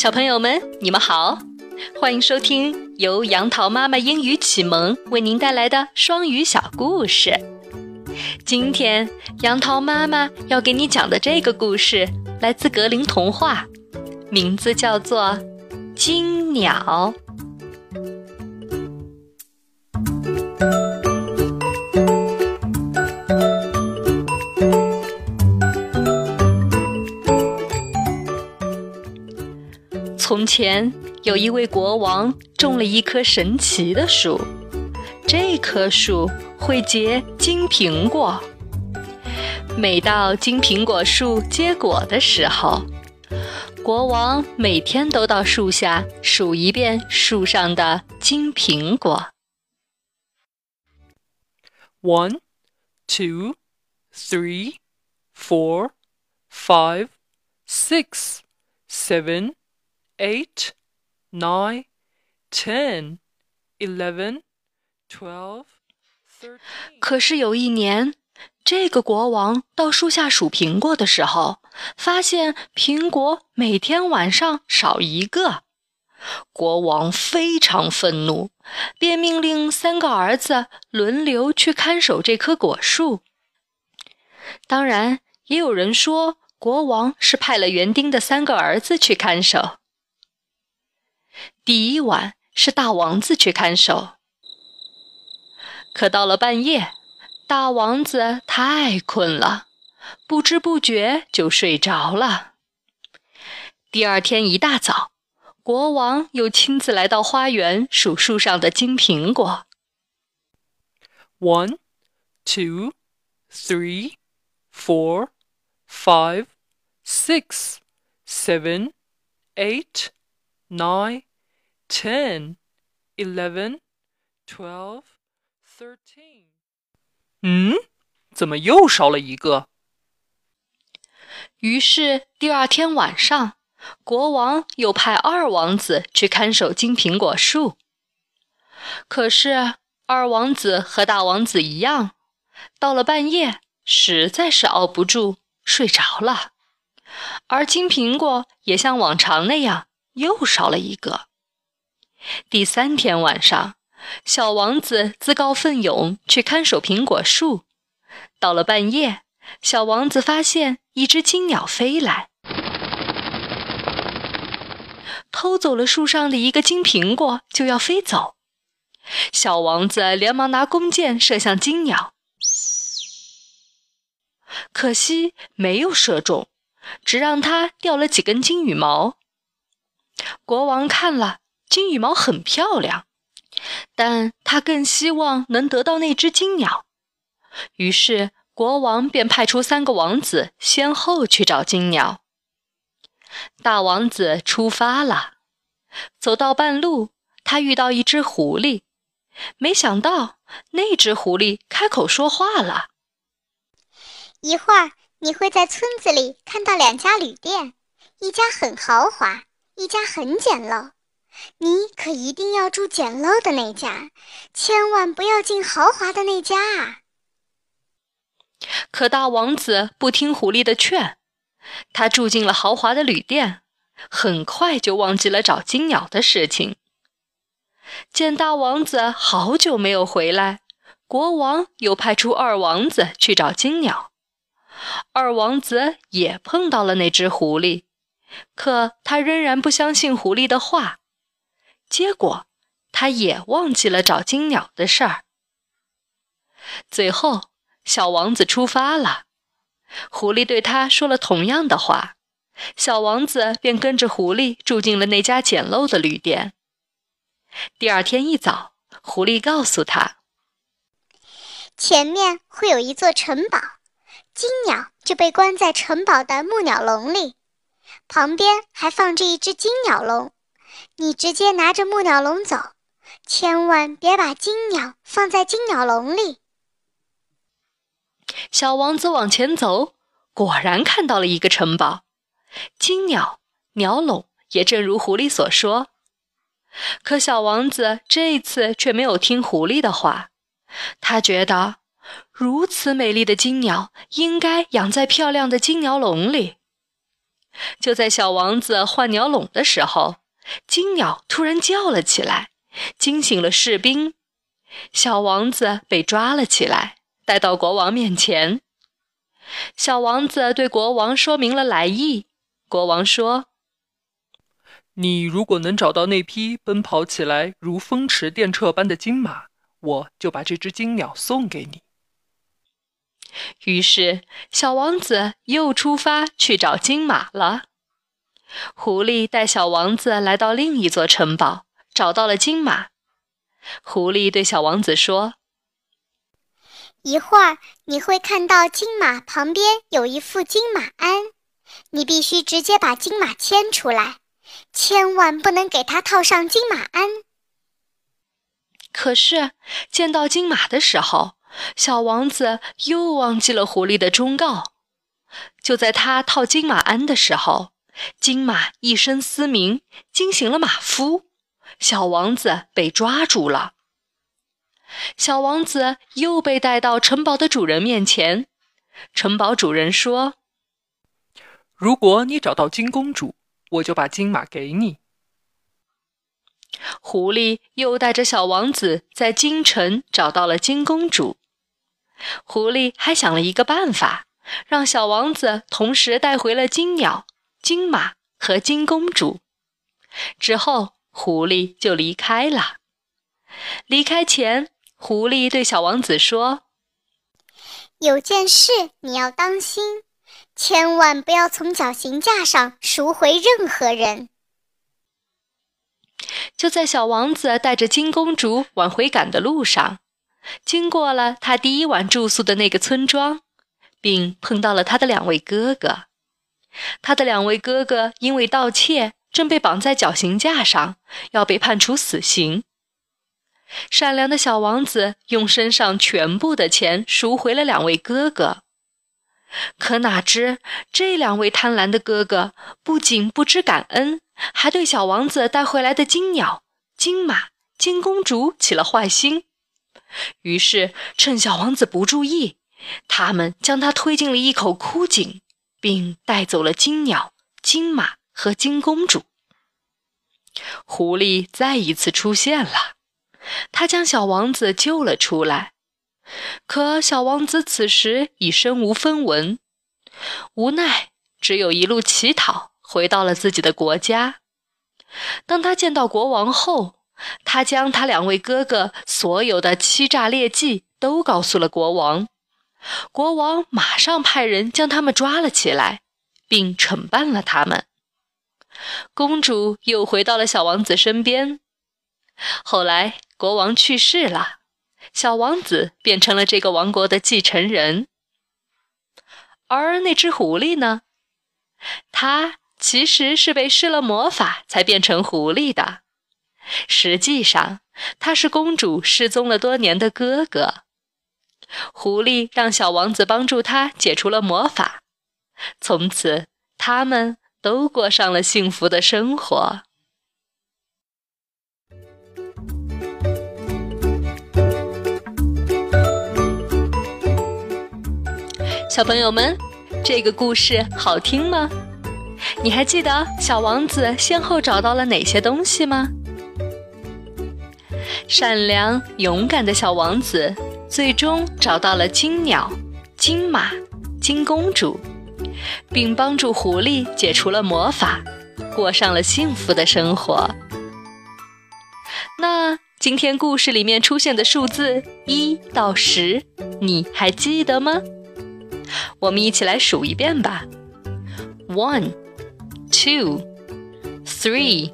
小朋友们，你们好，欢迎收听由杨桃妈妈英语启蒙为您带来的双语小故事。今天杨桃妈妈要给你讲的这个故事来自格林童话，名字叫做《金鸟》。前有一位国王种了一棵神奇的树，这棵树会结金苹果。每到金苹果树结果的时候，国王每天都到树下数一遍树上的金苹果。One, two, three, four, five, six, seven. Eight, nine, ten, eleven, twelve, thirteen。可是有一年，这个国王到树下数苹果的时候，发现苹果每天晚上少一个。国王非常愤怒，便命令三个儿子轮流去看守这棵果树。当然，也有人说国王是派了园丁的三个儿子去看守。第一晚是大王子去看守，可到了半夜，大王子太困了，不知不觉就睡着了。第二天一大早，国王又亲自来到花园数树上的金苹果。One, two, three, four, five, six, seven, eight, nine. ten, eleven, twelve, thirteen。嗯，怎么又少了一个？于是第二天晚上，国王又派二王子去看守金苹果树。可是二王子和大王子一样，到了半夜实在是熬不住，睡着了。而金苹果也像往常那样，又少了一个。第三天晚上，小王子自告奋勇去看守苹果树。到了半夜，小王子发现一只金鸟飞来，偷走了树上的一个金苹果，就要飞走。小王子连忙拿弓箭射向金鸟，可惜没有射中，只让它掉了几根金羽毛。国王看了。金羽毛很漂亮，但他更希望能得到那只金鸟。于是国王便派出三个王子先后去找金鸟。大王子出发了，走到半路，他遇到一只狐狸，没想到那只狐狸开口说话了：“一会儿你会在村子里看到两家旅店，一家很豪华，一家很简陋。”你可一定要住简陋的那家，千万不要进豪华的那家啊！可大王子不听狐狸的劝，他住进了豪华的旅店，很快就忘记了找金鸟的事情。见大王子好久没有回来，国王又派出二王子去找金鸟。二王子也碰到了那只狐狸，可他仍然不相信狐狸的话。结果，他也忘记了找金鸟的事儿。最后，小王子出发了，狐狸对他说了同样的话，小王子便跟着狐狸住进了那家简陋的旅店。第二天一早，狐狸告诉他，前面会有一座城堡，金鸟就被关在城堡的木鸟笼里，旁边还放着一只金鸟笼。你直接拿着木鸟笼走，千万别把金鸟放在金鸟笼里。小王子往前走，果然看到了一个城堡，金鸟鸟笼也正如狐狸所说。可小王子这一次却没有听狐狸的话，他觉得如此美丽的金鸟应该养在漂亮的金鸟笼里。就在小王子换鸟笼的时候，金鸟突然叫了起来，惊醒了士兵。小王子被抓了起来，带到国王面前。小王子对国王说明了来意。国王说：“你如果能找到那匹奔跑起来如风驰电掣般的金马，我就把这只金鸟送给你。”于是，小王子又出发去找金马了。狐狸带小王子来到另一座城堡，找到了金马。狐狸对小王子说：“一会儿你会看到金马旁边有一副金马鞍，你必须直接把金马牵出来，千万不能给它套上金马鞍。”可是，见到金马的时候，小王子又忘记了狐狸的忠告。就在他套金马鞍的时候，金马一声嘶鸣，惊醒了马夫。小王子被抓住了。小王子又被带到城堡的主人面前。城堡主人说：“如果你找到金公主，我就把金马给你。”狐狸又带着小王子在京城找到了金公主。狐狸还想了一个办法，让小王子同时带回了金鸟、金马和金公主。之后，狐狸就离开了。离开前，狐狸对小王子说：“有件事你要当心，千万不要从绞刑架上赎回任何人。”就在小王子带着金公主往回赶的路上，经过了他第一晚住宿的那个村庄，并碰到了他的两位哥哥。他的两位哥哥因为盗窃，正被绑在绞刑架上，要被判处死刑。善良的小王子用身上全部的钱赎回了两位哥哥，可哪知这两位贪婪的哥哥不仅不知感恩。还对小王子带回来的金鸟、金马、金公主起了坏心，于是趁小王子不注意，他们将他推进了一口枯井，并带走了金鸟、金马和金公主。狐狸再一次出现了，他将小王子救了出来，可小王子此时已身无分文，无奈只有一路乞讨。回到了自己的国家。当他见到国王后，他将他两位哥哥所有的欺诈劣迹都告诉了国王。国王马上派人将他们抓了起来，并惩办了他们。公主又回到了小王子身边。后来，国王去世了，小王子变成了这个王国的继承人。而那只狐狸呢？它。其实是被施了魔法才变成狐狸的。实际上，他是公主失踪了多年的哥哥。狐狸让小王子帮助他解除了魔法，从此他们都过上了幸福的生活。小朋友们，这个故事好听吗？你还记得小王子先后找到了哪些东西吗？善良勇敢的小王子最终找到了金鸟、金马、金公主，并帮助狐狸解除了魔法，过上了幸福的生活。那今天故事里面出现的数字一到十，你还记得吗？我们一起来数一遍吧：one。two, three,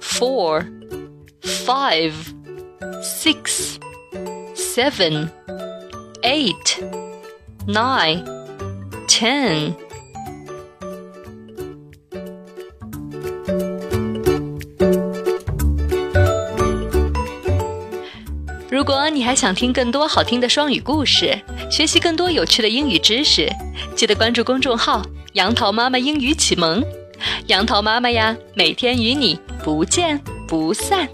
four, five, six, seven, eight, nine, ten. 如果你还想听更多好听的双语故事，学习更多有趣的英语知识，记得关注公众号“杨桃妈妈英语启蒙”。杨桃妈妈呀，每天与你不见不散。